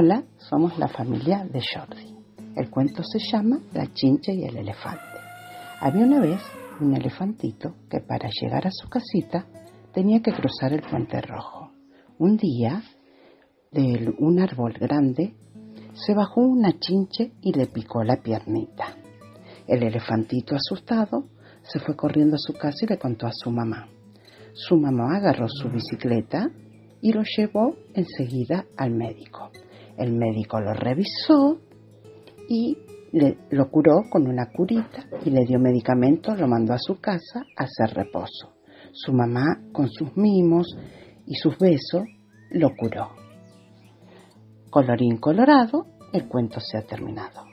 Hola, somos la familia de Jordi. El cuento se llama La chincha y el elefante. Había una vez un elefantito que para llegar a su casita tenía que cruzar el puente rojo. Un día, de un árbol grande, se bajó una chinche y le picó la piernita. El elefantito asustado se fue corriendo a su casa y le contó a su mamá. Su mamá agarró su bicicleta y lo llevó enseguida al médico. El médico lo revisó y lo curó con una curita y le dio medicamento, lo mandó a su casa a hacer reposo. Su mamá, con sus mimos y sus besos, lo curó. Colorín colorado, el cuento se ha terminado.